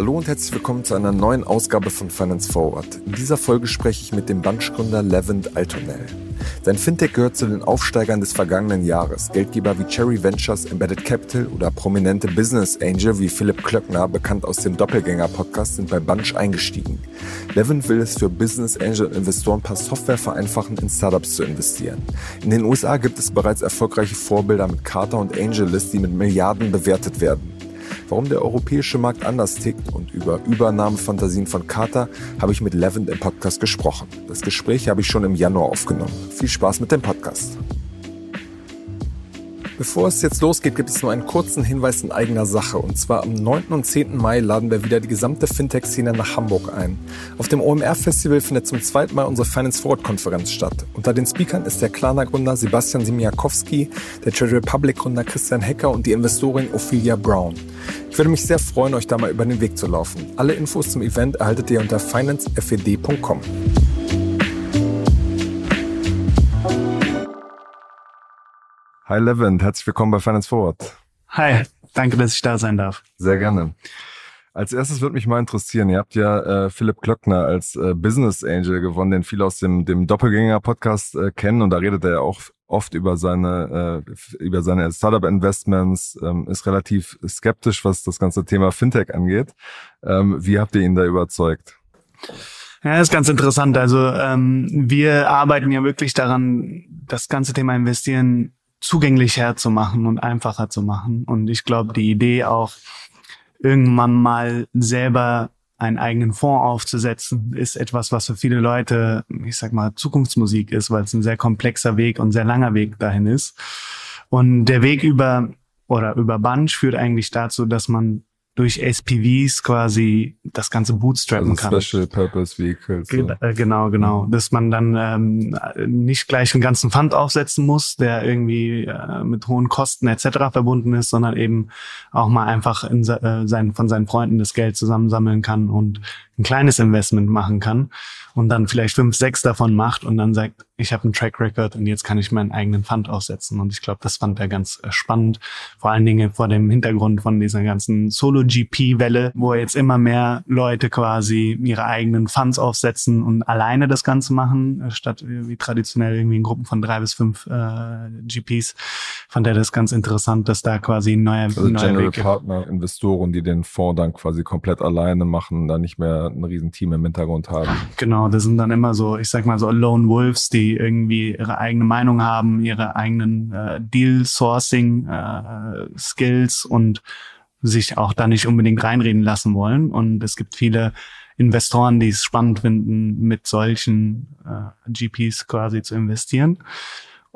Hallo und herzlich willkommen zu einer neuen Ausgabe von Finance Forward. In dieser Folge spreche ich mit dem Bunch-Gründer Levent Altonel. Sein Fintech gehört zu den Aufsteigern des vergangenen Jahres. Geldgeber wie Cherry Ventures, Embedded Capital oder prominente Business Angel wie Philipp Klöckner, bekannt aus dem Doppelgänger-Podcast, sind bei Bunch eingestiegen. Levent will es für Business Angel und Investoren per Software vereinfachen, in Startups zu investieren. In den USA gibt es bereits erfolgreiche Vorbilder mit Carter und AngelList, die mit Milliarden bewertet werden. Warum der europäische Markt anders tickt und über Übernahmefantasien von Carter habe ich mit Levent im Podcast gesprochen. Das Gespräch habe ich schon im Januar aufgenommen. Viel Spaß mit dem Podcast. Bevor es jetzt losgeht, gibt es nur einen kurzen Hinweis in eigener Sache. Und zwar am 9. und 10. Mai laden wir wieder die gesamte Fintech-Szene nach Hamburg ein. Auf dem OMR-Festival findet zum zweiten Mal unsere Finance Forward-Konferenz statt. Unter den Speakern ist der Klarna-Gründer Sebastian Simiakowski, der Trade Republic-Gründer Christian Hecker und die Investorin Ophelia Brown. Ich würde mich sehr freuen, euch da mal über den Weg zu laufen. Alle Infos zum Event erhaltet ihr unter financefed.com. Hi Levent, herzlich willkommen bei Finance Forward. Hi, danke, dass ich da sein darf. Sehr gerne. Als erstes würde mich mal interessieren, ihr habt ja äh, Philipp Klöckner als äh, Business Angel gewonnen, den viele aus dem, dem Doppelgänger-Podcast äh, kennen und da redet er ja auch oft über seine, äh, über seine Startup-Investments, ähm, ist relativ skeptisch, was das ganze Thema Fintech angeht. Ähm, wie habt ihr ihn da überzeugt? Ja, das ist ganz interessant. Also ähm, wir arbeiten ja wirklich daran, das ganze Thema Investieren zugänglicher zu machen und einfacher zu machen. Und ich glaube, die Idee auch, irgendwann mal selber einen eigenen Fonds aufzusetzen, ist etwas, was für viele Leute, ich sag mal, Zukunftsmusik ist, weil es ein sehr komplexer Weg und sehr langer Weg dahin ist. Und der Weg über oder über Bunch führt eigentlich dazu, dass man durch SPVs quasi das ganze bootstrappen also kann. Special Purpose Vehicles. So. Äh, genau, genau. Mhm. Dass man dann ähm, nicht gleich einen ganzen Fund aufsetzen muss, der irgendwie äh, mit hohen Kosten etc. verbunden ist, sondern eben auch mal einfach in, äh, sein, von seinen Freunden das Geld zusammensammeln kann und ein kleines Investment machen kann und dann vielleicht fünf, sechs davon macht und dann sagt, ich habe einen Track Record und jetzt kann ich meinen eigenen Fund aussetzen. Und ich glaube, das fand er ganz äh, spannend. Vor allen Dingen vor dem Hintergrund von dieser ganzen Solo-GP-Welle, wo jetzt immer mehr Leute quasi ihre eigenen Funds aufsetzen und alleine das Ganze machen, äh, statt wie traditionell irgendwie in Gruppen von drei bis fünf äh, GPs. Fand er das ganz interessant, dass da quasi ein neuer, also neuer General Weg Partner, Investoren, die den Fonds dann quasi komplett alleine machen, da nicht mehr ein Riesenteam im Hintergrund haben. Genau, das sind dann immer so, ich sag mal so Lone Wolves, die irgendwie ihre eigene Meinung haben, ihre eigenen äh, Deal-Sourcing-Skills äh, und sich auch da nicht unbedingt reinreden lassen wollen. Und es gibt viele Investoren, die es spannend finden, mit solchen äh, GPs quasi zu investieren.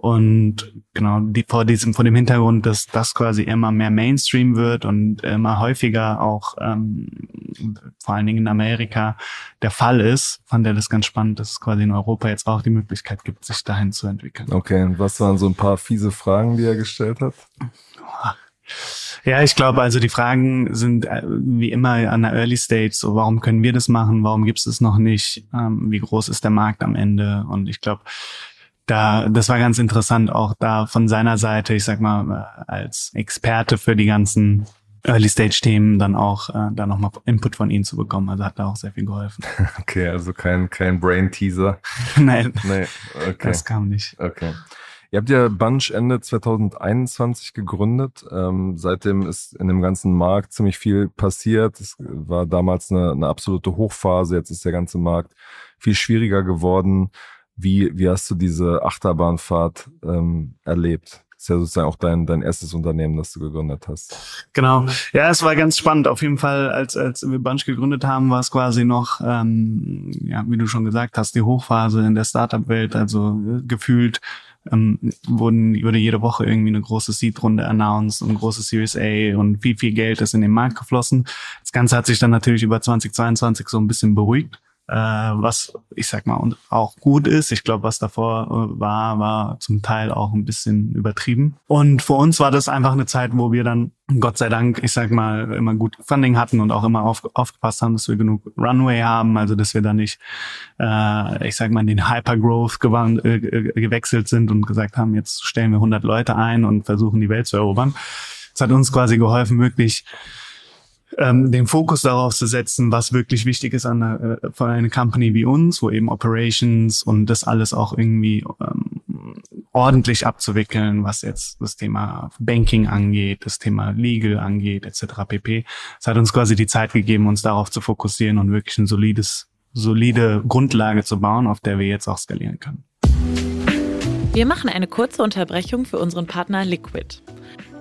Und genau, die, vor diesem, vor dem Hintergrund, dass das quasi immer mehr Mainstream wird und immer häufiger auch ähm, vor allen Dingen in Amerika der Fall ist, fand er das ganz spannend, dass es quasi in Europa jetzt auch die Möglichkeit gibt, sich dahin zu entwickeln. Okay, und was waren so ein paar fiese Fragen, die er gestellt hat? Ja, ich glaube, also die Fragen sind äh, wie immer an der Early Stage. So, warum können wir das machen? Warum gibt es es noch nicht? Ähm, wie groß ist der Markt am Ende? Und ich glaube, da, das war ganz interessant, auch da von seiner Seite, ich sag mal, als Experte für die ganzen Early-Stage-Themen dann auch äh, da nochmal Input von ihnen zu bekommen. Also hat da auch sehr viel geholfen. Okay, also kein, kein Brain-Teaser. Nein, nee, okay. das kam nicht. Okay. Ihr habt ja Bunch Ende 2021 gegründet. Ähm, seitdem ist in dem ganzen Markt ziemlich viel passiert. Es war damals eine, eine absolute Hochphase. Jetzt ist der ganze Markt viel schwieriger geworden. Wie, wie hast du diese Achterbahnfahrt ähm, erlebt? Ist ja sozusagen auch dein, dein erstes Unternehmen, das du gegründet hast. Genau. Ja, es war ganz spannend. Auf jeden Fall, als, als wir Bunch gegründet haben, war es quasi noch, ähm, ja, wie du schon gesagt hast, die Hochphase in der Startup-Welt. Also äh, gefühlt ähm, wurden, wurde jede Woche irgendwie eine große Seed-Runde announced und große Series A und viel, viel Geld ist in den Markt geflossen. Das Ganze hat sich dann natürlich über 2022 so ein bisschen beruhigt äh, was ich sag mal auch gut ist. Ich glaube, was davor äh, war, war zum Teil auch ein bisschen übertrieben. Und für uns war das einfach eine Zeit, wo wir dann Gott sei Dank, ich sag mal, immer gut Funding hatten und auch immer auf, aufgepasst haben, dass wir genug Runway haben, also dass wir da nicht, äh, ich sag mal, in den Hypergrowth äh, gewechselt sind und gesagt haben, jetzt stellen wir 100 Leute ein und versuchen die Welt zu erobern. Es hat uns quasi geholfen, wirklich ähm, den Fokus darauf zu setzen, was wirklich wichtig ist an äh, von einer Company wie uns, wo eben Operations und das alles auch irgendwie ähm, ordentlich abzuwickeln, was jetzt das Thema Banking angeht, das Thema Legal angeht, etc. pp. Es hat uns quasi die Zeit gegeben, uns darauf zu fokussieren und wirklich ein solides, solide Grundlage zu bauen, auf der wir jetzt auch skalieren können. Wir machen eine kurze Unterbrechung für unseren Partner Liquid.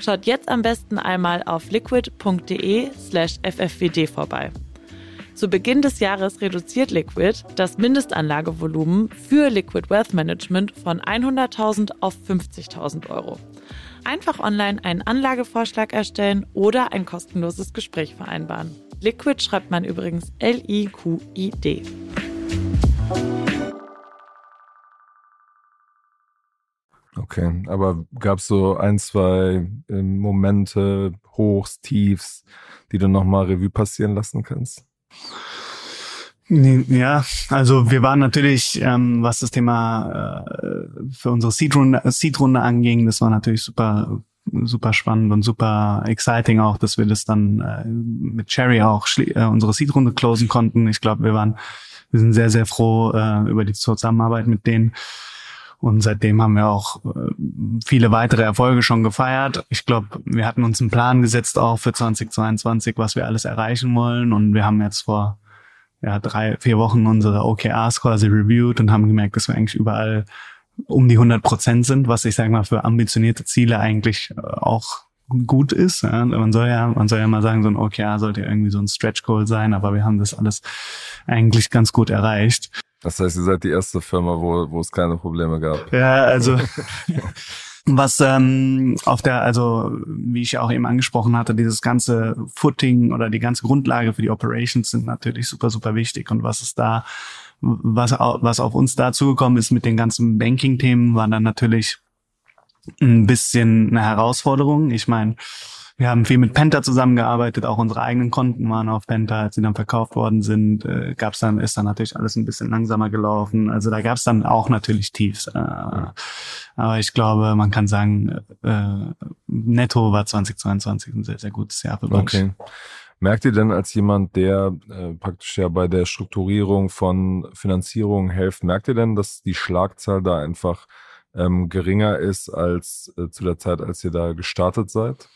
Schaut jetzt am besten einmal auf liquid.de slash ffwd vorbei. Zu Beginn des Jahres reduziert Liquid das Mindestanlagevolumen für Liquid Wealth Management von 100.000 auf 50.000 Euro. Einfach online einen Anlagevorschlag erstellen oder ein kostenloses Gespräch vereinbaren. Liquid schreibt man übrigens L-I-Q-I-D. Okay, aber gab es so ein, zwei äh, Momente, Hochs, Tiefs, die du nochmal Revue passieren lassen kannst? Ja, also wir waren natürlich, ähm, was das Thema äh, für unsere Seed-Runde Seed anging, das war natürlich super super spannend und super exciting auch, dass wir das dann äh, mit Cherry auch äh, unsere Seed-Runde closen konnten. Ich glaube, wir waren, wir sind sehr, sehr froh äh, über die Zusammenarbeit mit denen. Und seitdem haben wir auch äh, viele weitere Erfolge schon gefeiert. Ich glaube, wir hatten uns einen Plan gesetzt auch für 2022, was wir alles erreichen wollen. Und wir haben jetzt vor ja, drei, vier Wochen unsere OKRs quasi reviewed und haben gemerkt, dass wir eigentlich überall um die 100 Prozent sind, was ich sage mal für ambitionierte Ziele eigentlich äh, auch gut ist. Ja. Man soll ja, man soll ja mal sagen, so ein OKR sollte irgendwie so ein Stretch Goal sein, aber wir haben das alles eigentlich ganz gut erreicht. Das heißt, ihr seid die erste Firma, wo, wo es keine Probleme gab. Ja, also was ähm, auf der, also wie ich auch eben angesprochen hatte, dieses ganze Footing oder die ganze Grundlage für die Operations sind natürlich super, super wichtig. Und was ist da, was, was auf uns dazugekommen ist mit den ganzen Banking-Themen, war dann natürlich ein bisschen eine Herausforderung. Ich meine, wir haben viel mit Penta zusammengearbeitet, auch unsere eigenen Konten waren auf Penta, als sie dann verkauft worden sind, äh, gab's dann, ist dann natürlich alles ein bisschen langsamer gelaufen. Also da gab's dann auch natürlich Tiefs. Äh, aber ich glaube, man kann sagen, äh, netto war 2022 ein sehr, sehr gutes Jahr für. Okay. Merkt ihr denn als jemand, der äh, praktisch ja bei der Strukturierung von Finanzierung hilft, merkt ihr denn, dass die Schlagzahl da einfach ähm, geringer ist als äh, zu der Zeit, als ihr da gestartet seid?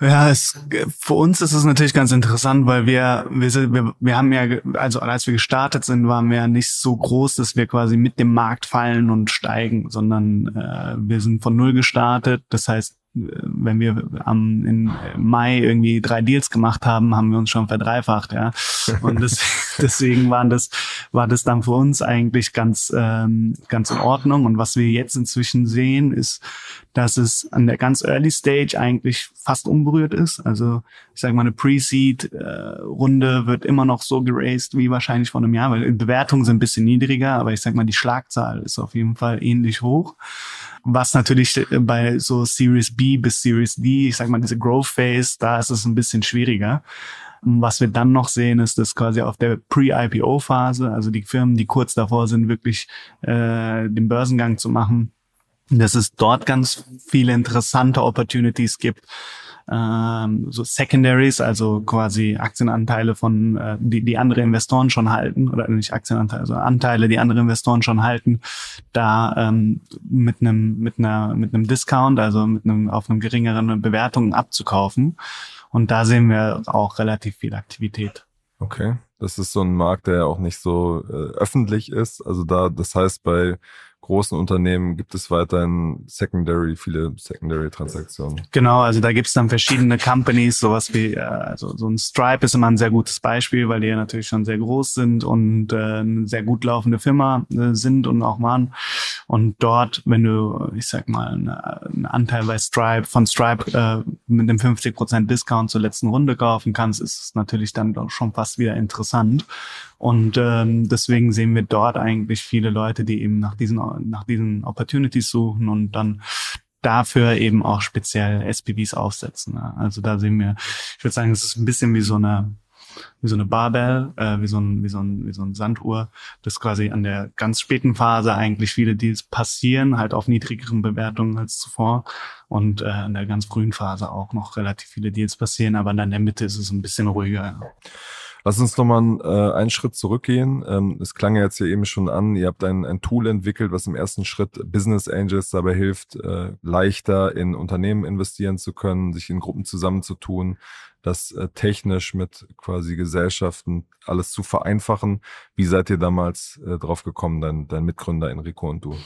Ja, es, für uns ist es natürlich ganz interessant, weil wir, wir, sind, wir, wir haben ja, also als wir gestartet sind, waren wir ja nicht so groß, dass wir quasi mit dem Markt fallen und steigen, sondern äh, wir sind von null gestartet. Das heißt, wenn wir am in Mai irgendwie drei Deals gemacht haben, haben wir uns schon verdreifacht, ja. Und das, deswegen waren das, war das dann für uns eigentlich ganz, ähm, ganz in Ordnung. Und was wir jetzt inzwischen sehen, ist, dass es an der ganz Early Stage eigentlich fast unberührt ist. Also ich sage mal, eine Pre-Seed-Runde wird immer noch so geraced wie wahrscheinlich vor einem Jahr, weil die Bewertungen sind ein bisschen niedriger, aber ich sage mal, die Schlagzahl ist auf jeden Fall ähnlich hoch. Was natürlich bei so Series B bis Series D, ich sag mal, diese Growth Phase, da ist es ein bisschen schwieriger. Was wir dann noch sehen, ist, dass quasi auf der Pre-IPO-Phase, also die Firmen, die kurz davor sind, wirklich äh, den Börsengang zu machen, dass es dort ganz viele interessante Opportunities gibt, ähm, so Secondaries, also quasi Aktienanteile von, äh, die, die andere Investoren schon halten, oder nicht Aktienanteile, also Anteile, die andere Investoren schon halten, da ähm, mit einem mit einer mit einem Discount, also mit einem auf einem geringeren Bewertung abzukaufen. Und da sehen wir auch relativ viel Aktivität. Okay, das ist so ein Markt, der ja auch nicht so äh, öffentlich ist. Also da, das heißt, bei großen Unternehmen gibt es weiterhin Secondary, viele Secondary-Transaktionen. Genau, also da gibt es dann verschiedene Companies, sowas wie, äh, also so ein Stripe ist immer ein sehr gutes Beispiel, weil die ja natürlich schon sehr groß sind und äh, eine sehr gut laufende Firma äh, sind und auch waren. Und dort, wenn du, ich sag mal, einen Anteil bei Stripe, von Stripe äh, mit einem 50% Discount zur letzten Runde kaufen kannst, ist es natürlich dann doch schon fast wieder interessant. Und ähm, deswegen sehen wir dort eigentlich viele Leute, die eben nach diesen, nach diesen Opportunities suchen und dann dafür eben auch speziell SPVs aufsetzen. Also da sehen wir, ich würde sagen, es ist ein bisschen wie so eine wie so eine Barbell, äh, wie so ein wie so ein wie so ein Sanduhr, das quasi an der ganz späten Phase eigentlich viele Deals passieren, halt auf niedrigeren Bewertungen als zuvor und äh, in der ganz frühen Phase auch noch relativ viele Deals passieren, aber dann in der Mitte ist es ein bisschen ruhiger. Ja. Lass uns nochmal äh, einen Schritt zurückgehen. Ähm, es klang ja jetzt hier eben schon an, ihr habt ein, ein Tool entwickelt, was im ersten Schritt Business Angels dabei hilft, äh, leichter in Unternehmen investieren zu können, sich in Gruppen zusammenzutun, das äh, technisch mit quasi Gesellschaften alles zu vereinfachen. Wie seid ihr damals äh, drauf gekommen, dein, dein Mitgründer Enrico und du?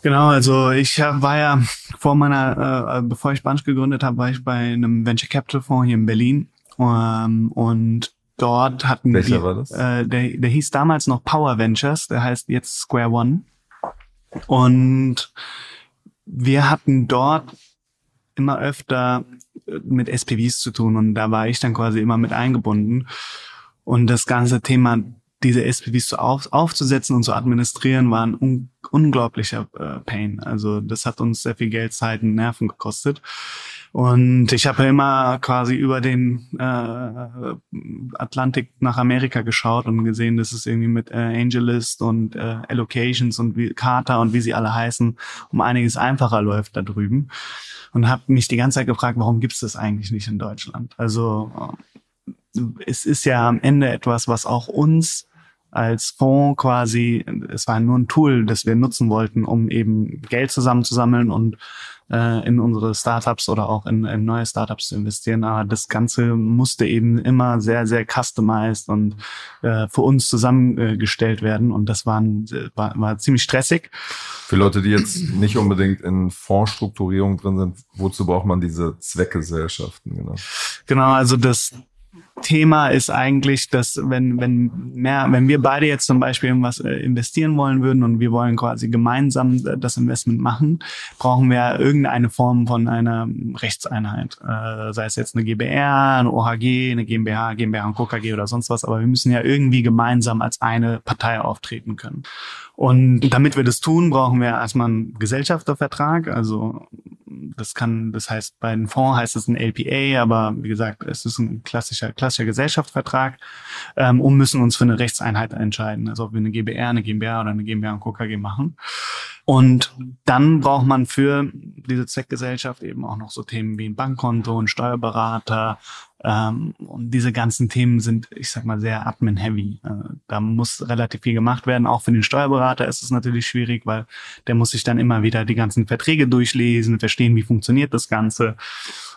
Genau, also ich war ja vor meiner, äh, bevor ich Bunch gegründet habe, war ich bei einem Venture Capital Fonds hier in Berlin ähm, und Dort hatten Welcher die, war das? Äh, der, der hieß damals noch Power Ventures, der heißt jetzt Square One. Und wir hatten dort immer öfter mit SPVs zu tun und da war ich dann quasi immer mit eingebunden. Und das ganze Thema, diese SPVs so auf, aufzusetzen und zu administrieren, war ein un unglaublicher äh, Pain. Also das hat uns sehr viel Geld, Zeit und Nerven gekostet. Und ich habe immer quasi über den äh, Atlantik nach Amerika geschaut und gesehen, dass es irgendwie mit äh, Angelist und äh, Allocations und wie, Carter und wie sie alle heißen, um einiges einfacher läuft da drüben. Und habe mich die ganze Zeit gefragt, warum gibt es das eigentlich nicht in Deutschland? Also äh, es ist ja am Ende etwas, was auch uns als Fonds quasi, es war nur ein Tool, das wir nutzen wollten, um eben Geld zusammenzusammeln und äh, in unsere Startups oder auch in, in neue Startups zu investieren. Aber das Ganze musste eben immer sehr, sehr customized und äh, für uns zusammengestellt werden. Und das waren, war, war ziemlich stressig. Für Leute, die jetzt nicht unbedingt in Fondsstrukturierung drin sind, wozu braucht man diese Zweckgesellschaften? Genau, genau also das Thema ist eigentlich, dass wenn, wenn mehr, wenn wir beide jetzt zum Beispiel irgendwas äh, investieren wollen würden und wir wollen quasi gemeinsam äh, das Investment machen, brauchen wir irgendeine Form von einer Rechtseinheit. Äh, sei es jetzt eine GBR, eine OHG, eine GmbH, GmbH und KKG oder sonst was, aber wir müssen ja irgendwie gemeinsam als eine Partei auftreten können. Und damit wir das tun, brauchen wir erstmal einen Gesellschaftervertrag. Also das kann, das heißt, bei einem Fonds heißt es ein LPA, aber wie gesagt, es ist ein klassischer, klassischer Gesellschaftsvertrag ähm, und müssen uns für eine Rechtseinheit entscheiden. Also ob wir eine GBR, eine GmbH oder eine GmbH und KKG machen. Und dann braucht man für diese Zweckgesellschaft eben auch noch so Themen wie ein Bankkonto, ein Steuerberater, ähm, und diese ganzen Themen sind, ich sag mal, sehr admin-heavy. Äh, da muss relativ viel gemacht werden. Auch für den Steuerberater ist es natürlich schwierig, weil der muss sich dann immer wieder die ganzen Verträge durchlesen, verstehen, wie funktioniert das Ganze.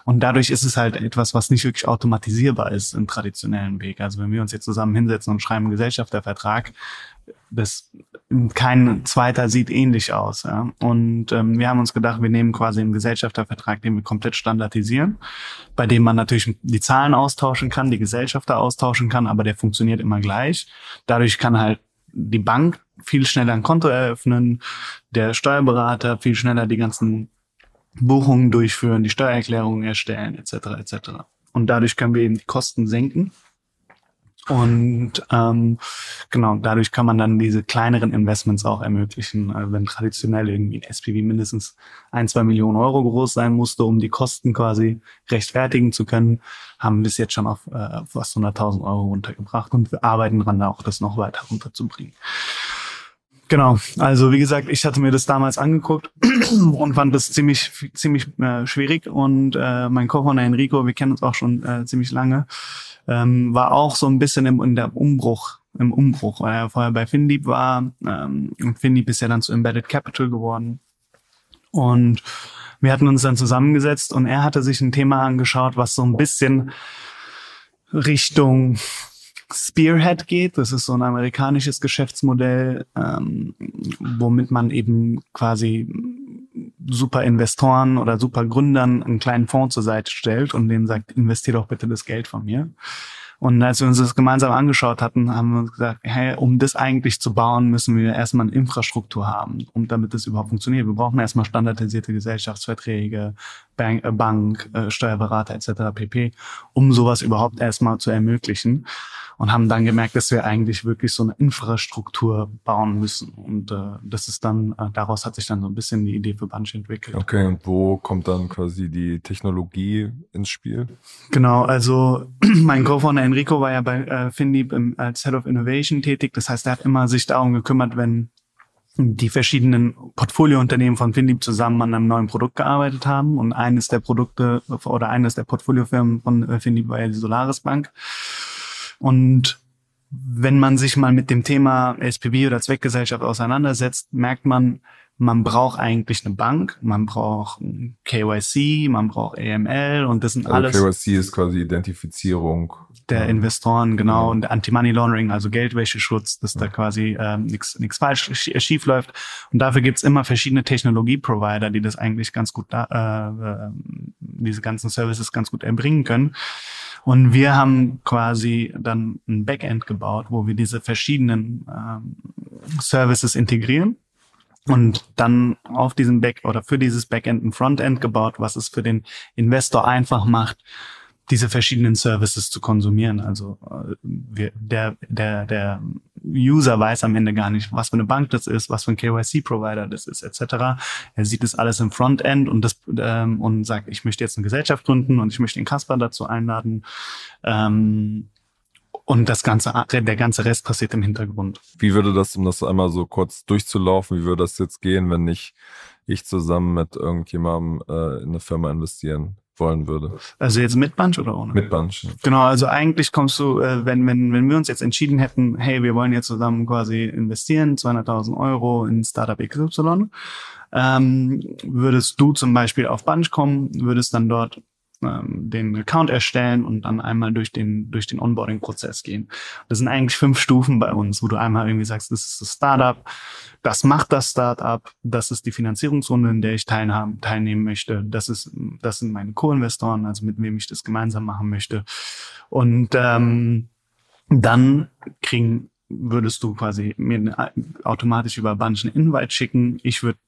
Und dadurch ist es halt etwas, was nicht wirklich automatisierbar ist im traditionellen Weg. Also wenn wir uns jetzt zusammen hinsetzen und schreiben Gesellschaftervertrag, das kein zweiter sieht ähnlich aus. Ja? Und ähm, wir haben uns gedacht, wir nehmen quasi einen Gesellschaftervertrag, den wir komplett standardisieren, bei dem man natürlich die Zahlen austauschen kann, die Gesellschafter austauschen kann, aber der funktioniert immer gleich. Dadurch kann halt die Bank viel schneller ein Konto eröffnen, der Steuerberater viel schneller die ganzen Buchungen durchführen, die Steuererklärungen erstellen, etc. etc. Und dadurch können wir eben die Kosten senken und ähm, genau, dadurch kann man dann diese kleineren Investments auch ermöglichen. Also wenn traditionell irgendwie ein SPV mindestens ein, zwei Millionen Euro groß sein musste, um die Kosten quasi rechtfertigen zu können, haben wir es jetzt schon auf äh, fast 100.000 Euro runtergebracht und wir arbeiten dran, auch das noch weiter runterzubringen. Genau, also wie gesagt, ich hatte mir das damals angeguckt und fand das ziemlich ziemlich äh, schwierig. Und äh, mein Co-Founder Enrico, wir kennen uns auch schon äh, ziemlich lange, ähm, war auch so ein bisschen im, in der Umbruch, im Umbruch, weil er vorher bei Finlieb war ähm, und Finlieb ist ja dann zu Embedded Capital geworden. Und wir hatten uns dann zusammengesetzt und er hatte sich ein Thema angeschaut, was so ein bisschen Richtung Spearhead geht. Das ist so ein amerikanisches Geschäftsmodell, ähm, womit man eben quasi super Investoren oder super Gründern einen kleinen Fonds zur Seite stellt und denen sagt, investier doch bitte das Geld von mir. Und als wir uns das gemeinsam angeschaut hatten, haben wir uns gesagt, hey, um das eigentlich zu bauen, müssen wir erstmal eine Infrastruktur haben, um damit das überhaupt funktioniert. Wir brauchen erstmal standardisierte Gesellschaftsverträge, Bank, äh, Bank äh, Steuerberater etc. pp, um sowas überhaupt erstmal zu ermöglichen und haben dann gemerkt, dass wir eigentlich wirklich so eine Infrastruktur bauen müssen. Und äh, das ist dann, äh, daraus hat sich dann so ein bisschen die Idee für Bunch entwickelt. Okay, und wo kommt dann quasi die Technologie ins Spiel? Genau, also mein Co-Founder Enrico war ja bei äh, Finlieb als Head of Innovation tätig. Das heißt, er hat immer sich darum gekümmert, wenn die verschiedenen Portfoliounternehmen von Finlieb zusammen an einem neuen Produkt gearbeitet haben. Und eines der Produkte oder eines der Portfoliofirmen von äh, Finlieb war ja die Solaris Bank. Und wenn man sich mal mit dem Thema SPV oder Zweckgesellschaft auseinandersetzt, merkt man, man braucht eigentlich eine Bank, man braucht KYC, man braucht AML und das sind also alles. KYC ist quasi Identifizierung der Investoren, genau, und Anti-Money Laundering, also Geldwäscheschutz, dass da quasi ähm, nichts nichts falsch schief läuft. Und dafür gibt's immer verschiedene Technologie-Provider, die das eigentlich ganz gut, da, äh, diese ganzen Services ganz gut erbringen können. Und wir haben quasi dann ein Backend gebaut, wo wir diese verschiedenen ähm, Services integrieren und dann auf diesem Back oder für dieses Backend ein Frontend gebaut, was es für den Investor einfach macht, diese verschiedenen Services zu konsumieren. Also äh, wir, der, der, der User weiß am Ende gar nicht, was für eine Bank das ist, was für ein KYC-Provider das ist, etc. Er sieht das alles im Frontend und das ähm, und sagt, ich möchte jetzt eine Gesellschaft gründen und ich möchte den Kasper dazu einladen. Ähm, und das ganze, der ganze Rest passiert im Hintergrund. Wie würde das, um das einmal so kurz durchzulaufen, wie würde das jetzt gehen, wenn ich, ich zusammen mit irgendjemandem äh, in eine Firma investieren wollen würde. Also jetzt mit Bunch oder ohne? Mit Bunch. Genau, also eigentlich kommst du, äh, wenn, wenn, wenn wir uns jetzt entschieden hätten, hey, wir wollen jetzt zusammen quasi investieren, 200.000 Euro in Startup XY, ähm, würdest du zum Beispiel auf Bunch kommen, würdest dann dort ähm, den Account erstellen und dann einmal durch den, durch den Onboarding-Prozess gehen. Das sind eigentlich fünf Stufen bei uns, wo du einmal irgendwie sagst, das ist das Startup, das macht das Startup, das ist die Finanzierungsrunde, in der ich teilhaben, teilnehmen möchte, das ist, das sind meine Co-Investoren, also mit wem ich das gemeinsam machen möchte. Und ähm, dann kriegen würdest du quasi mir automatisch über Bunch einen Invite schicken. Ich würde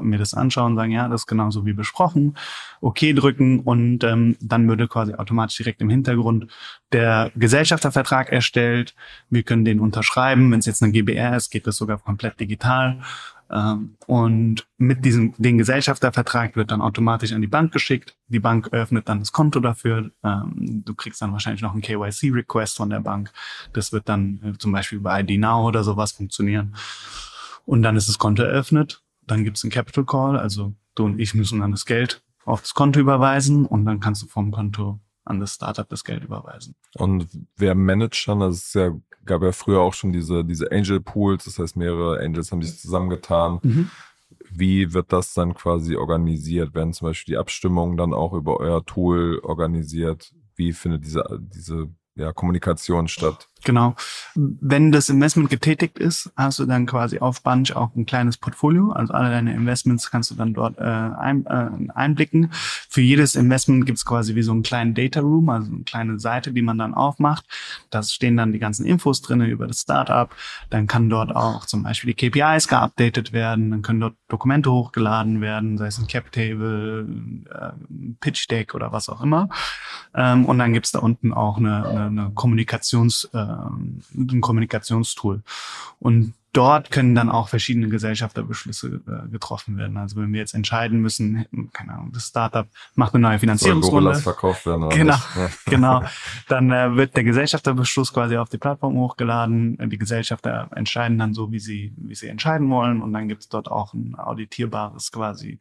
mir das anschauen, sagen, ja, das ist genauso wie besprochen, okay drücken und ähm, dann würde quasi automatisch direkt im Hintergrund der Gesellschaftervertrag erstellt. Wir können den unterschreiben. Wenn es jetzt eine GBR ist, geht das sogar komplett digital. Ähm, und mit diesem den Gesellschaftervertrag wird dann automatisch an die Bank geschickt. Die Bank öffnet dann das Konto dafür. Ähm, du kriegst dann wahrscheinlich noch einen KYC-Request von der Bank. Das wird dann äh, zum Beispiel über ID Now oder sowas funktionieren. Und dann ist das Konto eröffnet dann gibt es einen Capital Call, also du und ich müssen dann das Geld auf das Konto überweisen und dann kannst du vom Konto an das Startup das Geld überweisen. Und wer managt dann? Das ist ja, gab ja früher auch schon diese, diese Angel Pools, das heißt mehrere Angels haben sich zusammengetan. Mhm. Wie wird das dann quasi organisiert? Werden zum Beispiel die Abstimmungen dann auch über euer Tool organisiert? Wie findet diese, diese ja, Kommunikation statt? Genau. Wenn das Investment getätigt ist, hast du dann quasi auf Bunch auch ein kleines Portfolio. Also alle deine Investments kannst du dann dort äh, ein, äh, einblicken. Für jedes Investment gibt's quasi wie so einen kleinen Data Room, also eine kleine Seite, die man dann aufmacht. Da stehen dann die ganzen Infos drinne über das Startup. Dann kann dort auch zum Beispiel die KPIs geupdatet werden. Dann können dort Dokumente hochgeladen werden, sei es ein Cap Table, äh, Pitch Deck oder was auch immer. Ähm, und dann gibt's da unten auch eine, eine, eine Kommunikations- äh, ein Kommunikationstool. Und dort können dann auch verschiedene Gesellschafterbeschlüsse äh, getroffen werden. Also wenn wir jetzt entscheiden müssen, keine Ahnung, das Startup macht eine neue Finanzierungsrunde. Soll verkauft werden oder genau, genau. Dann äh, wird der Gesellschafterbeschluss quasi auf die Plattform hochgeladen. Die Gesellschafter entscheiden dann so, wie sie, wie sie entscheiden wollen. Und dann gibt es dort auch ein auditierbares quasi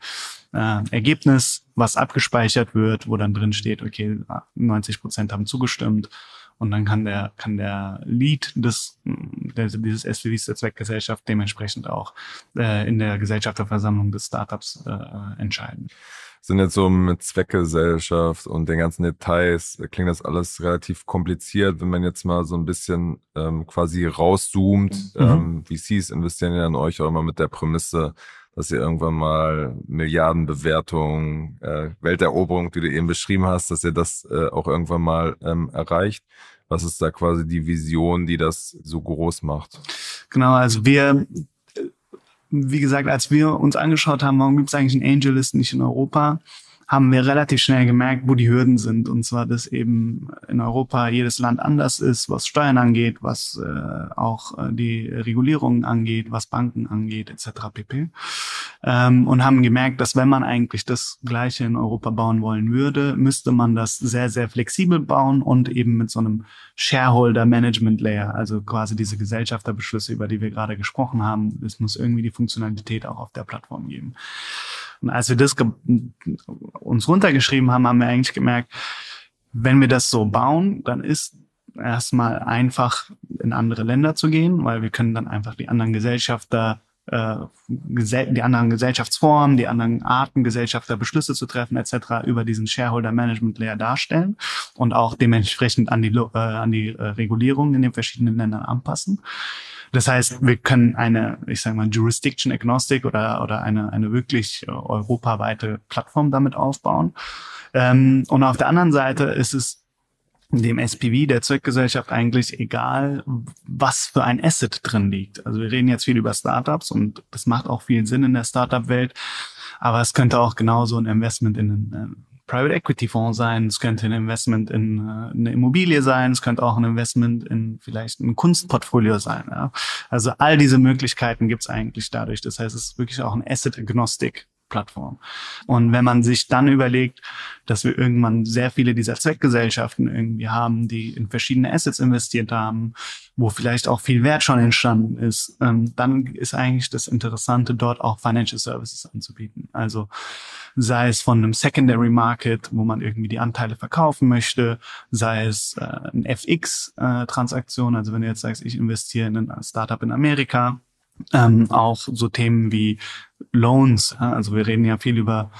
äh, Ergebnis, was abgespeichert wird, wo dann drin steht, okay, 90 Prozent haben zugestimmt und dann kann der, kann der Lead des, dieses SPVs der Zweckgesellschaft dementsprechend auch äh, in der Gesellschafterversammlung des Startups äh, entscheiden sind jetzt so mit Zweckgesellschaft und den ganzen Details, äh, klingt das alles relativ kompliziert, wenn man jetzt mal so ein bisschen ähm, quasi rauszoomt. Mhm. Ähm, VCs investieren ja in euch auch immer mit der Prämisse, dass ihr irgendwann mal Milliardenbewertung, äh, Welteroberung, die du eben beschrieben hast, dass ihr das äh, auch irgendwann mal ähm, erreicht. Was ist da quasi die Vision, die das so groß macht? Genau, also wir wie gesagt, als wir uns angeschaut haben, warum gibt es eigentlich einen AngelList nicht in Europa, haben wir relativ schnell gemerkt, wo die Hürden sind. Und zwar, dass eben in Europa jedes Land anders ist, was Steuern angeht, was äh, auch äh, die Regulierungen angeht, was Banken angeht, etc. pp. Ähm, und haben gemerkt, dass wenn man eigentlich das Gleiche in Europa bauen wollen würde, müsste man das sehr, sehr flexibel bauen und eben mit so einem Shareholder Management Layer, also quasi diese Gesellschafterbeschlüsse, über die wir gerade gesprochen haben. Es muss irgendwie die Funktionalität auch auf der Plattform geben. Und als wir das uns runtergeschrieben haben, haben wir eigentlich gemerkt, wenn wir das so bauen, dann ist erstmal einfach in andere Länder zu gehen, weil wir können dann einfach die anderen Gesellschafter äh, die anderen Gesellschaftsformen, die anderen Arten Gesellschafter Beschlüsse zu treffen etc. über diesen Shareholder Management Layer darstellen und auch dementsprechend an die äh, an die äh, Regulierung in den verschiedenen Ländern anpassen. Das heißt, wir können eine, ich sage mal, Jurisdiction Agnostic oder, oder eine, eine wirklich äh, europaweite Plattform damit aufbauen. Ähm, und auf der anderen Seite ist es dem SPV, der Zweckgesellschaft, eigentlich egal, was für ein Asset drin liegt. Also wir reden jetzt viel über Startups und das macht auch viel Sinn in der Startup-Welt. Aber es könnte auch genauso ein Investment in einen Private Equity Fonds sein, es könnte ein Investment in äh, eine Immobilie sein, es könnte auch ein Investment in vielleicht ein Kunstportfolio sein. Ja. Also all diese Möglichkeiten gibt es eigentlich dadurch. Das heißt, es ist wirklich auch ein Asset Agnostic Plattform. Und wenn man sich dann überlegt, dass wir irgendwann sehr viele dieser Zweckgesellschaften irgendwie haben, die in verschiedene Assets investiert haben, wo vielleicht auch viel Wert schon entstanden ist, ähm, dann ist eigentlich das Interessante, dort auch Financial Services anzubieten. Also sei es von einem Secondary Market, wo man irgendwie die Anteile verkaufen möchte, sei es äh, eine FX-Transaktion, äh, also wenn du jetzt sagst, ich investiere in ein Startup in Amerika, ähm, auch so Themen wie Loans. Also wir reden ja viel über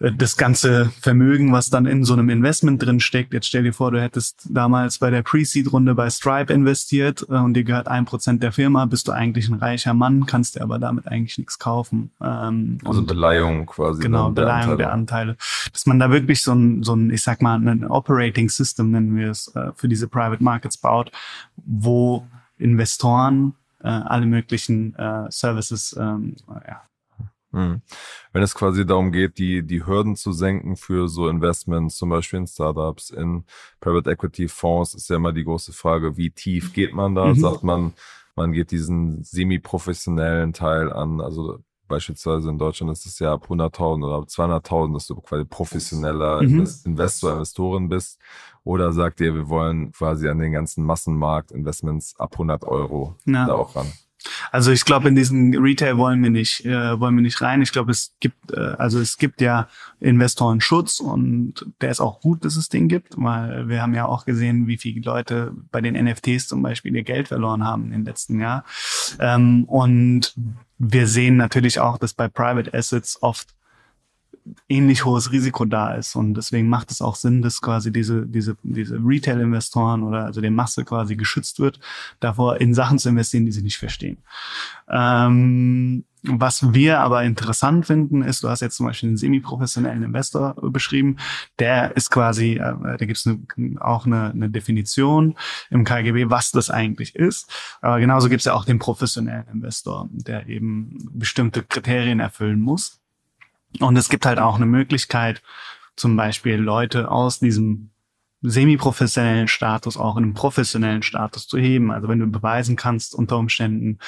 äh, das ganze Vermögen, was dann in so einem Investment drin steckt. Jetzt stell dir vor, du hättest damals bei der Pre-Seed-Runde bei Stripe investiert äh, und dir gehört ein Prozent der Firma, bist du eigentlich ein reicher Mann, kannst dir aber damit eigentlich nichts kaufen. Ähm, also Beleihung quasi. Genau, Beleihung der Anteile. der Anteile. Dass man da wirklich so ein, so ein, ich sag mal, ein Operating System, nennen wir es, äh, für diese Private Markets baut, wo Investoren äh, alle möglichen äh, Services ähm, ja, hm. Wenn es quasi darum geht, die, die Hürden zu senken für so Investments, zum Beispiel in Startups, in Private Equity Fonds, ist ja immer die große Frage, wie tief geht man da? Mhm. Sagt man, man geht diesen semi-professionellen Teil an, also beispielsweise in Deutschland ist es ja ab 100.000 oder ab 200.000, dass du quasi professioneller mhm. Investor, Investorin bist. Oder sagt ihr, wir wollen quasi an den ganzen Massenmarkt Investments ab 100 Euro ja. da auch ran? Also ich glaube, in diesen Retail wollen wir nicht, äh, wollen wir nicht rein. Ich glaube, es gibt, äh, also es gibt ja Investorenschutz und der ist auch gut, dass es den gibt, weil wir haben ja auch gesehen, wie viele Leute bei den NFTs zum Beispiel ihr Geld verloren haben im letzten Jahr. Ähm, und wir sehen natürlich auch, dass bei Private Assets oft ähnlich hohes Risiko da ist. Und deswegen macht es auch Sinn, dass quasi diese, diese, diese Retail-Investoren oder also der Masse quasi geschützt wird, davor in Sachen zu investieren, die sie nicht verstehen. Ähm, was wir aber interessant finden, ist, du hast jetzt zum Beispiel einen semi-professionellen Investor beschrieben, der ist quasi, äh, da gibt es auch eine, eine Definition im KGB, was das eigentlich ist. Aber genauso gibt es ja auch den professionellen Investor, der eben bestimmte Kriterien erfüllen muss. Und es gibt halt auch eine Möglichkeit, zum Beispiel Leute aus diesem semi-professionellen Status auch in einen professionellen Status zu heben. Also wenn du beweisen kannst unter Umständen,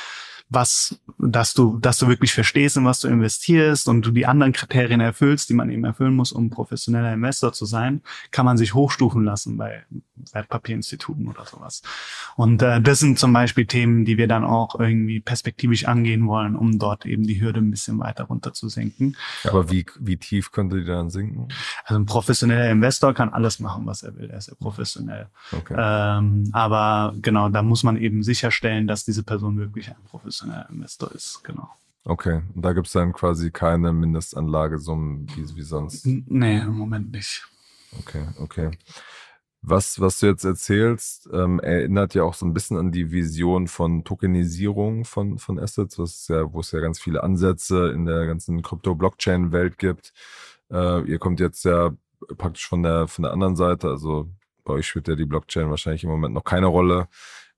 was, dass du, dass du wirklich verstehst, in was du investierst und du die anderen Kriterien erfüllst, die man eben erfüllen muss, um professioneller Investor zu sein, kann man sich hochstufen lassen bei Wertpapierinstituten oder sowas. Und äh, das sind zum Beispiel Themen, die wir dann auch irgendwie perspektivisch angehen wollen, um dort eben die Hürde ein bisschen weiter runter zu senken. Aber wie, wie tief könnte die dann sinken? Also ein professioneller Investor kann alles machen, was er will. Er ist ja professionell. Okay. Ähm, aber genau, da muss man eben sicherstellen, dass diese Person wirklich ein professioneller Investor ist. Genau. Okay, und da gibt es dann quasi keine Mindestanlagesummen wie, wie sonst? Nee, im Moment nicht. Okay, okay. Was, was du jetzt erzählst, ähm, erinnert ja auch so ein bisschen an die Vision von Tokenisierung von, von Assets, was ja, wo es ja ganz viele Ansätze in der ganzen Krypto-Blockchain-Welt gibt. Äh, ihr kommt jetzt ja praktisch von der, von der anderen Seite, also bei euch spielt ja die Blockchain wahrscheinlich im Moment noch keine Rolle.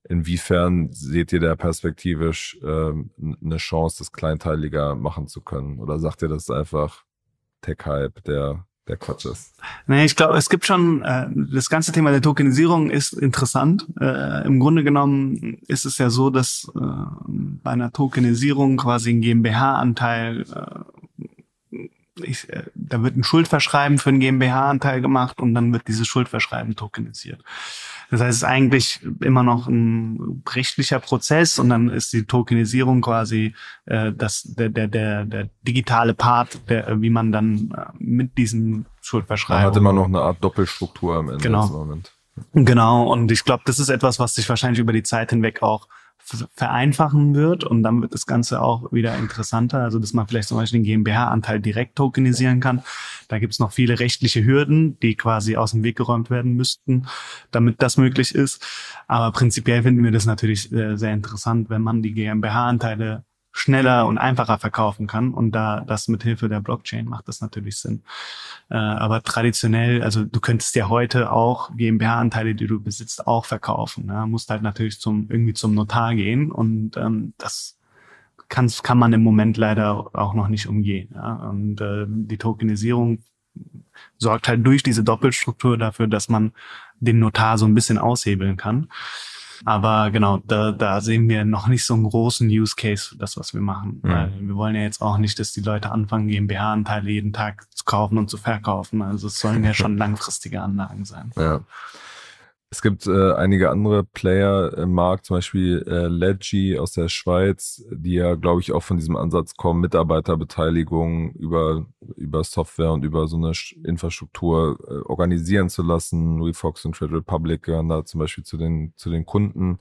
Inwiefern seht ihr da perspektivisch ähm, eine Chance, das kleinteiliger machen zu können? Oder sagt ihr, das einfach Tech-Hype, der der Quatsch ist. Nee, ich glaube, es gibt schon, äh, das ganze Thema der Tokenisierung ist interessant. Äh, Im Grunde genommen ist es ja so, dass äh, bei einer Tokenisierung quasi ein GmbH-Anteil, äh, ich, äh, da wird ein Schuldverschreiben für einen GmbH-Anteil gemacht und dann wird dieses Schuldverschreiben tokenisiert. Das heißt, es ist eigentlich immer noch ein rechtlicher Prozess und dann ist die Tokenisierung quasi äh, das, der, der, der, der digitale Part, der, wie man dann äh, mit diesem Schuldverschreibung. Man hat immer noch eine Art Doppelstruktur am Ende genau. Moment. Genau, und ich glaube, das ist etwas, was sich wahrscheinlich über die Zeit hinweg auch vereinfachen wird und dann wird das Ganze auch wieder interessanter, also dass man vielleicht zum Beispiel den GmbH-Anteil direkt tokenisieren kann. Da gibt's noch viele rechtliche Hürden, die quasi aus dem Weg geräumt werden müssten, damit das möglich ist. Aber prinzipiell finden wir das natürlich äh, sehr interessant, wenn man die GmbH-Anteile schneller und einfacher verkaufen kann. Und da das mit Hilfe der Blockchain macht das natürlich Sinn. Äh, aber traditionell, also du könntest ja heute auch GmbH-Anteile, die du besitzt, auch verkaufen. Ne? Musst halt natürlich zum irgendwie zum Notar gehen und ähm, das kann, kann man im Moment leider auch noch nicht umgehen. Ja? Und äh, die Tokenisierung sorgt halt durch diese Doppelstruktur dafür, dass man den Notar so ein bisschen aushebeln kann. Aber genau, da, da sehen wir noch nicht so einen großen Use Case für das, was wir machen. Mhm. Weil wir wollen ja jetzt auch nicht, dass die Leute anfangen, GmbH-Anteile jeden Tag zu kaufen und zu verkaufen. Also es sollen ja schon langfristige Anlagen sein. Ja. Es gibt äh, einige andere Player im Markt, zum Beispiel äh, Ledgy aus der Schweiz, die ja, glaube ich, auch von diesem Ansatz kommen, Mitarbeiterbeteiligung über, über Software und über so eine Infrastruktur äh, organisieren zu lassen. WeFox und Trade Republic gehören da zum Beispiel zu den, zu den Kunden.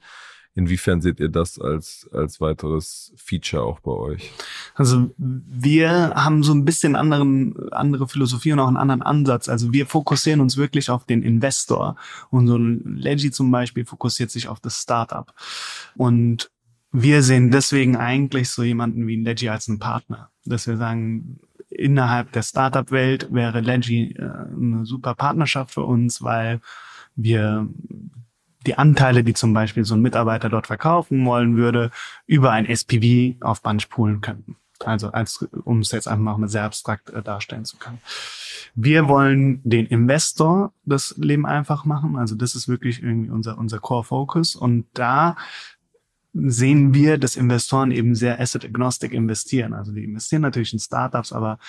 Inwiefern seht ihr das als, als weiteres Feature auch bei euch? Also wir haben so ein bisschen anderen, andere Philosophie und auch einen anderen Ansatz. Also wir fokussieren uns wirklich auf den Investor. Und so ein Leggy zum Beispiel fokussiert sich auf das Startup. Und wir sehen deswegen eigentlich so jemanden wie ein Leggy als einen Partner. Dass wir sagen, innerhalb der Startup-Welt wäre Leggy äh, eine super Partnerschaft für uns, weil wir die Anteile, die zum Beispiel so ein Mitarbeiter dort verkaufen wollen würde, über ein SPV auf Bunch poolen könnten. Also als, um es jetzt einfach mal sehr abstrakt äh, darstellen zu können. Wir wollen den Investor das Leben einfach machen. Also das ist wirklich irgendwie unser, unser Core Focus. Und da sehen wir, dass Investoren eben sehr asset-agnostic investieren. Also die investieren natürlich in Startups, aber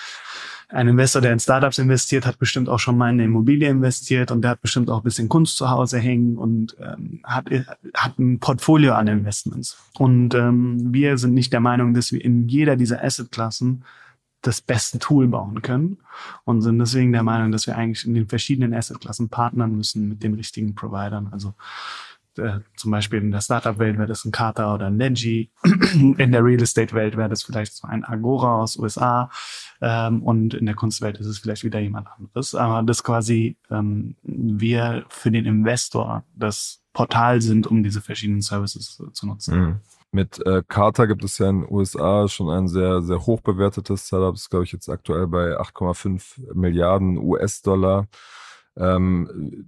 ein Investor, der in Startups investiert, hat bestimmt auch schon mal in eine Immobilie investiert und der hat bestimmt auch ein bisschen Kunst zu Hause hängen und ähm, hat, hat ein Portfolio an Investments. Und ähm, wir sind nicht der Meinung, dass wir in jeder dieser Asset-Klassen das beste Tool bauen können und sind deswegen der Meinung, dass wir eigentlich in den verschiedenen Asset-Klassen partnern müssen mit den richtigen Providern. Also äh, zum Beispiel in der Startup-Welt wäre das ein Carter oder ein Lenji. in der Real Estate-Welt wäre das vielleicht so ein Agora aus USA. Ähm, und in der Kunstwelt ist es vielleicht wieder jemand anderes. Aber das quasi ähm, wir für den Investor das Portal sind, um diese verschiedenen Services zu nutzen. Mhm. Mit äh, Carter gibt es ja in den USA schon ein sehr, sehr hoch bewertetes Startup. Das ist, glaube ich, jetzt aktuell bei 8,5 Milliarden US-Dollar. Ähm,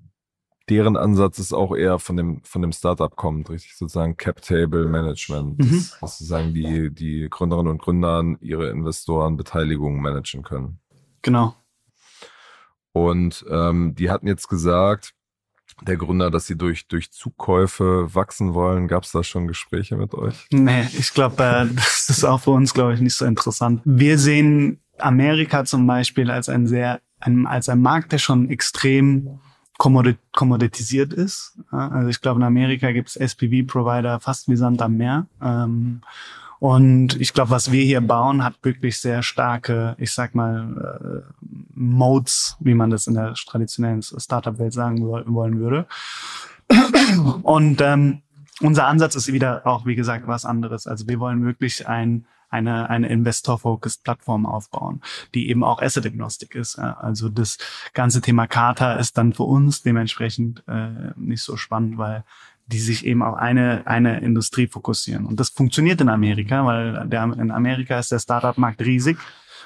deren Ansatz ist auch eher von dem, von dem Startup kommt, richtig sozusagen Cap Table Management, mhm. dass sozusagen die, die Gründerinnen und Gründer ihre Investoren Beteiligungen managen können. Genau. Und ähm, die hatten jetzt gesagt, der Gründer, dass sie durch, durch Zukäufe wachsen wollen. Gab es da schon Gespräche mit euch? Nee, ich glaube, äh, das ist auch für uns, glaube ich, nicht so interessant. Wir sehen Amerika zum Beispiel als ein sehr, ein, als ein Markt, der schon extrem kommoditisiert ist. Also ich glaube, in Amerika gibt es SPV-Provider fast wie Sand am Meer. Ähm, und ich glaube, was wir hier bauen, hat wirklich sehr starke, ich sag mal, äh, Modes, wie man das in der traditionellen Startup-Welt sagen wollen würde. Und ähm, unser Ansatz ist wieder auch, wie gesagt, was anderes. Also wir wollen wirklich ein eine, eine Investor-focused Plattform aufbauen, die eben auch Asset-Agnostic ist. Also das ganze Thema Kata ist dann für uns dementsprechend äh, nicht so spannend, weil die sich eben auf eine, eine Industrie fokussieren. Und das funktioniert in Amerika, weil der, in Amerika ist der Startup-Markt riesig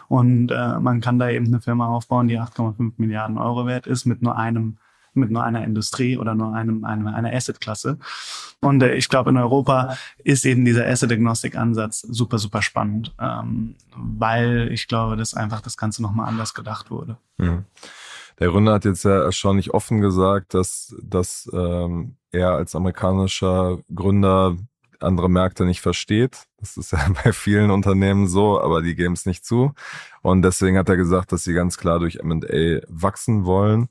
und äh, man kann da eben eine Firma aufbauen, die 8,5 Milliarden Euro wert ist mit nur einem mit nur einer Industrie oder nur einem, einem einer Asset-Klasse. Und äh, ich glaube, in Europa ist eben dieser Asset-Agnostic-Ansatz super, super spannend, ähm, weil ich glaube, dass einfach das Ganze nochmal anders gedacht wurde. Mhm. Der Gründer hat jetzt ja erstaunlich offen gesagt, dass, dass ähm, er als amerikanischer Gründer andere Märkte nicht versteht. Das ist ja bei vielen Unternehmen so, aber die geben es nicht zu. Und deswegen hat er gesagt, dass sie ganz klar durch M&A wachsen wollen.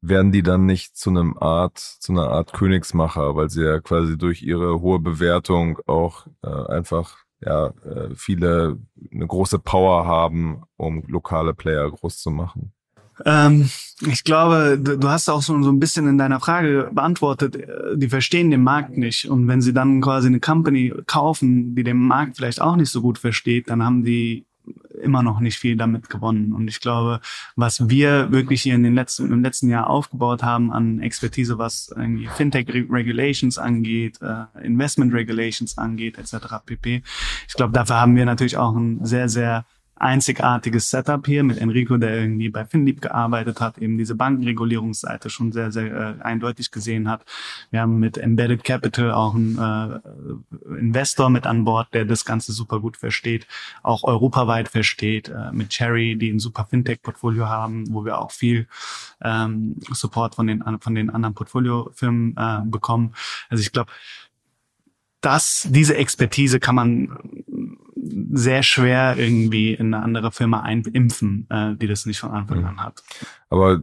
Werden die dann nicht zu einem Art, zu einer Art Königsmacher, weil sie ja quasi durch ihre hohe Bewertung auch äh, einfach ja äh, viele eine große Power haben, um lokale Player groß zu machen. Ähm, ich glaube, du hast auch so, so ein bisschen in deiner Frage beantwortet, äh, die verstehen den Markt nicht. Und wenn sie dann quasi eine Company kaufen, die den Markt vielleicht auch nicht so gut versteht, dann haben die immer noch nicht viel damit gewonnen. Und ich glaube, was wir wirklich hier in den letzten, im letzten Jahr aufgebaut haben an Expertise, was irgendwie Fintech Regulations angeht, äh, Investment Regulations angeht, etc. pp. Ich glaube, dafür haben wir natürlich auch ein sehr, sehr einzigartiges Setup hier mit Enrico, der irgendwie bei FinLeap gearbeitet hat, eben diese Bankenregulierungsseite schon sehr, sehr äh, eindeutig gesehen hat. Wir haben mit Embedded Capital auch einen äh, Investor mit an Bord, der das Ganze super gut versteht, auch europaweit versteht, äh, mit Cherry, die ein super Fintech-Portfolio haben, wo wir auch viel ähm, Support von den, von den anderen Portfoliofirmen äh, bekommen. Also ich glaube, dass diese Expertise kann man sehr schwer irgendwie in eine andere Firma einimpfen, äh, die das nicht von Anfang an hat. Aber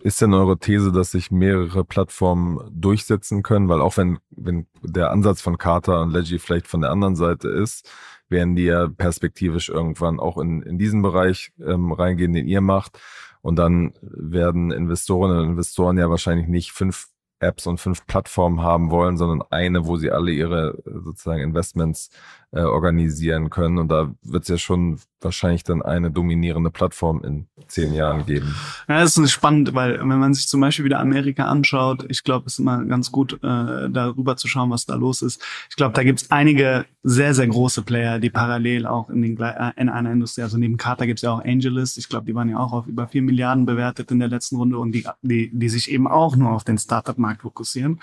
ist denn eure These, dass sich mehrere Plattformen durchsetzen können? Weil auch wenn, wenn der Ansatz von Carter und Leggy vielleicht von der anderen Seite ist, werden die ja perspektivisch irgendwann auch in, in diesen Bereich ähm, reingehen, den ihr macht. Und dann werden Investorinnen und Investoren ja wahrscheinlich nicht fünf Apps und fünf Plattformen haben wollen, sondern eine, wo sie alle ihre sozusagen Investments äh, organisieren können. Und da wird es ja schon wahrscheinlich dann eine dominierende Plattform in zehn Jahren geben. Ja, das ist spannend, weil wenn man sich zum Beispiel wieder Amerika anschaut, ich glaube, es ist immer ganz gut, äh, darüber zu schauen, was da los ist. Ich glaube, da gibt es einige sehr, sehr große Player, die parallel auch in, den, äh, in einer Industrie, also neben Carter gibt es ja auch Angelist, ich glaube, die waren ja auch auf über vier Milliarden bewertet in der letzten Runde und die, die, die sich eben auch nur auf den Startup-Markt fokussieren.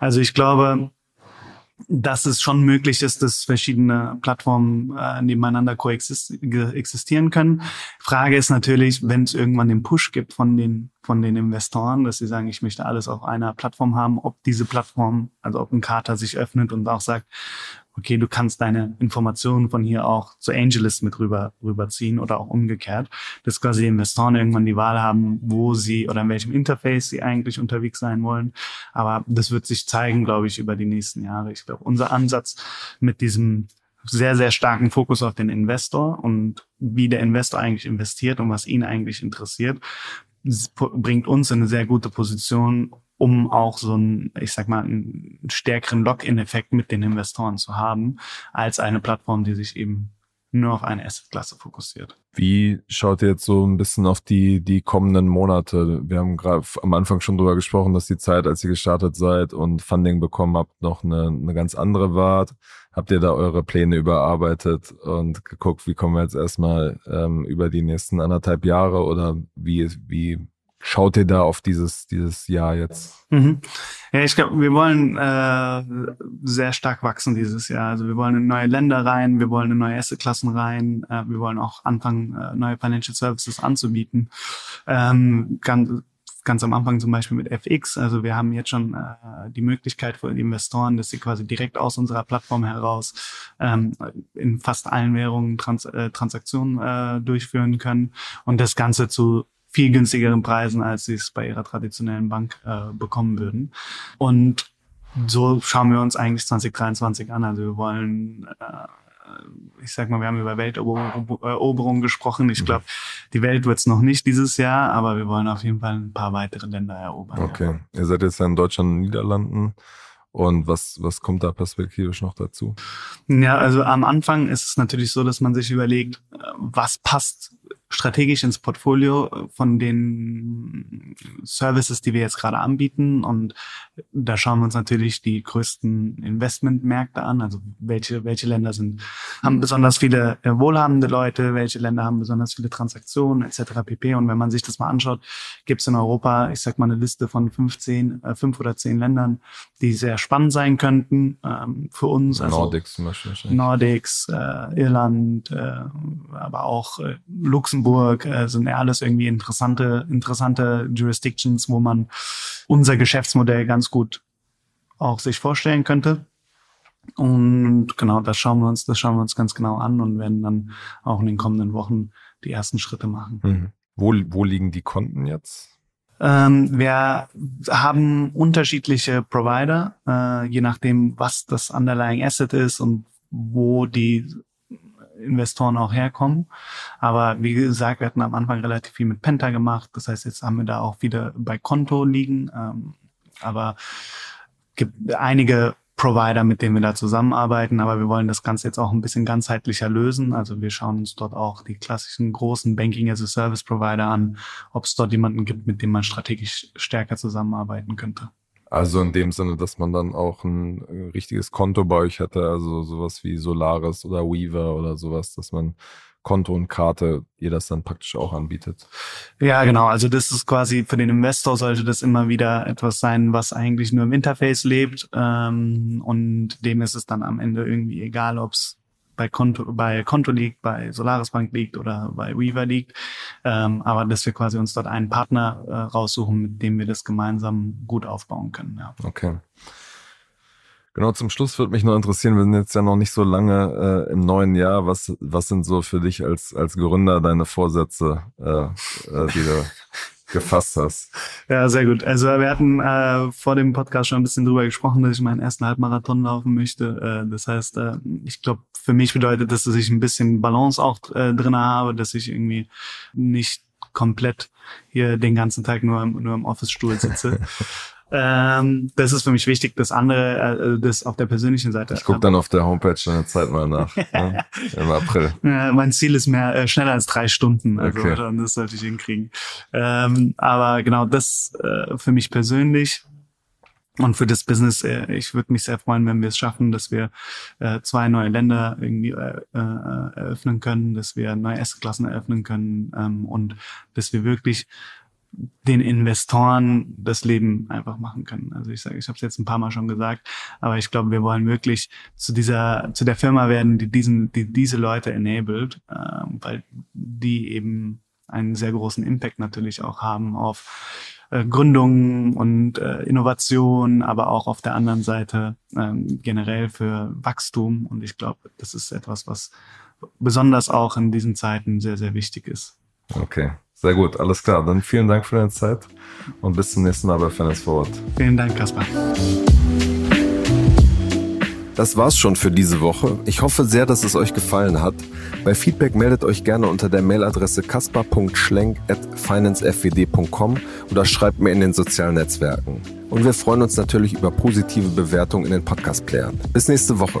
Also ich glaube, dass es schon möglich ist, dass verschiedene Plattformen äh, nebeneinander koexistieren können. Frage ist natürlich, wenn es irgendwann den Push gibt von den von den Investoren, dass sie sagen, ich möchte alles auf einer Plattform haben, ob diese Plattform, also ob ein Kater sich öffnet und auch sagt, okay, du kannst deine Informationen von hier auch zu Angelist mit rüber rüberziehen oder auch umgekehrt, dass quasi Investoren irgendwann die Wahl haben, wo sie oder in welchem Interface sie eigentlich unterwegs sein wollen. Aber das wird sich zeigen, glaube ich, über die nächsten Jahre. Ich glaube, unser Ansatz mit diesem sehr, sehr starken Fokus auf den Investor und wie der Investor eigentlich investiert und was ihn eigentlich interessiert, bringt uns in eine sehr gute Position, um auch so einen, ich sag mal, einen stärkeren Lock-in-Effekt mit den Investoren zu haben, als eine Plattform, die sich eben nur auf eine Asset-Klasse fokussiert. Wie schaut ihr jetzt so ein bisschen auf die, die kommenden Monate? Wir haben gerade am Anfang schon drüber gesprochen, dass die Zeit, als ihr gestartet seid und Funding bekommen habt, noch eine, eine ganz andere war. Habt ihr da eure Pläne überarbeitet und geguckt, wie kommen wir jetzt erstmal ähm, über die nächsten anderthalb Jahre oder wie, wie schaut ihr da auf dieses, dieses Jahr jetzt? Mhm. Ja, ich glaube, wir wollen äh, sehr stark wachsen dieses Jahr. Also wir wollen in neue Länder rein, wir wollen in neue Assetklassen rein, äh, wir wollen auch anfangen, äh, neue Financial Services anzubieten. Ähm, ganz, ganz am Anfang zum Beispiel mit FX. Also wir haben jetzt schon äh, die Möglichkeit für die Investoren, dass sie quasi direkt aus unserer Plattform heraus ähm, in fast allen Währungen Trans äh, Transaktionen äh, durchführen können und das Ganze zu viel günstigeren Preisen, als sie es bei ihrer traditionellen Bank äh, bekommen würden. Und so schauen wir uns eigentlich 2023 an. Also wir wollen äh, ich sag mal, wir haben über Welteroberung gesprochen. Ich mhm. glaube, die Welt wird es noch nicht dieses Jahr, aber wir wollen auf jeden Fall ein paar weitere Länder erobern. Okay. Ja. Ihr seid jetzt ja in Deutschland und Niederlanden. Und was, was kommt da perspektivisch noch dazu? Ja, also am Anfang ist es natürlich so, dass man sich überlegt, äh, was passt strategisch ins Portfolio von den Services, die wir jetzt gerade anbieten. Und da schauen wir uns natürlich die größten Investmentmärkte an. Also welche, welche Länder sind, haben besonders viele äh, wohlhabende Leute, welche Länder haben besonders viele Transaktionen etc. pp. Und wenn man sich das mal anschaut, gibt es in Europa, ich sag mal, eine Liste von 15, äh, fünf oder zehn Ländern, die sehr spannend sein könnten ähm, für uns. Also Nordics zum Beispiel. Nordics, äh, Irland, äh, aber auch äh, Luxemburg Luxemburg, äh, sind ja alles irgendwie interessante, interessante Jurisdictions, wo man unser Geschäftsmodell ganz gut auch sich vorstellen könnte. Und genau, das schauen wir uns, das schauen wir uns ganz genau an und werden dann auch in den kommenden Wochen die ersten Schritte machen. Mhm. Wo, wo liegen die Konten jetzt? Ähm, wir haben unterschiedliche Provider, äh, je nachdem, was das Underlying Asset ist und wo die Investoren auch herkommen. Aber wie gesagt, wir hatten am Anfang relativ viel mit Penta gemacht. Das heißt, jetzt haben wir da auch wieder bei Konto liegen. Ähm, aber gibt einige Provider, mit denen wir da zusammenarbeiten, aber wir wollen das Ganze jetzt auch ein bisschen ganzheitlicher lösen. Also wir schauen uns dort auch die klassischen großen Banking as a Service Provider an, ob es dort jemanden gibt, mit dem man strategisch stärker zusammenarbeiten könnte. Also in dem Sinne, dass man dann auch ein äh, richtiges Konto bei euch hätte, also sowas wie Solaris oder Weaver oder sowas, dass man Konto und Karte ihr das dann praktisch auch anbietet. Ja, genau. Also das ist quasi für den Investor sollte das immer wieder etwas sein, was eigentlich nur im Interface lebt. Ähm, und dem ist es dann am Ende irgendwie egal, ob es bei Konto, bei Konto liegt, bei Solaris Bank liegt oder bei Weaver liegt. Ähm, aber dass wir quasi uns dort einen Partner äh, raussuchen, mit dem wir das gemeinsam gut aufbauen können. Ja. Okay. Genau, zum Schluss würde mich noch interessieren, wir sind jetzt ja noch nicht so lange äh, im neuen Jahr. Was, was sind so für dich als, als Gründer deine Vorsätze, äh, äh, die du gefasst hast. Ja, sehr gut. Also wir hatten äh, vor dem Podcast schon ein bisschen drüber gesprochen, dass ich meinen ersten Halbmarathon laufen möchte. Äh, das heißt, äh, ich glaube, für mich bedeutet das, dass ich ein bisschen Balance auch äh, drin habe, dass ich irgendwie nicht komplett hier den ganzen Tag nur, nur im Office-Stuhl sitze. Ähm, das ist für mich wichtig. Das andere, äh, das auf der persönlichen Seite. Ich gucke dann auf der Homepage eine Zeit mal nach. ne? Im April. Ja, mein Ziel ist mehr äh, schneller als drei Stunden. Also okay. das sollte ich hinkriegen. Ähm, aber genau das äh, für mich persönlich. Und für das Business, äh, ich würde mich sehr freuen, wenn wir es schaffen, dass wir äh, zwei neue Länder irgendwie äh, äh, eröffnen können, dass wir neue S-Klassen eröffnen können ähm, und dass wir wirklich den Investoren das Leben einfach machen können. Also ich sage, ich habe es jetzt ein paar Mal schon gesagt, aber ich glaube, wir wollen wirklich zu dieser, zu der Firma werden, die diesen, die diese Leute enabled, äh, weil die eben einen sehr großen Impact natürlich auch haben auf äh, Gründungen und äh, Innovation, aber auch auf der anderen Seite ähm, generell für Wachstum. Und ich glaube, das ist etwas, was besonders auch in diesen Zeiten sehr, sehr wichtig ist. Okay. Sehr gut, alles klar. Dann vielen Dank für deine Zeit und bis zum nächsten Mal bei Fairness Forward. Vielen Dank, Kaspar. Das war's schon für diese Woche. Ich hoffe sehr, dass es euch gefallen hat. Bei Feedback meldet euch gerne unter der Mailadresse kaspar.schlenk.financefwd.com oder schreibt mir in den sozialen Netzwerken. Und wir freuen uns natürlich über positive Bewertungen in den Podcast-Playern. Bis nächste Woche.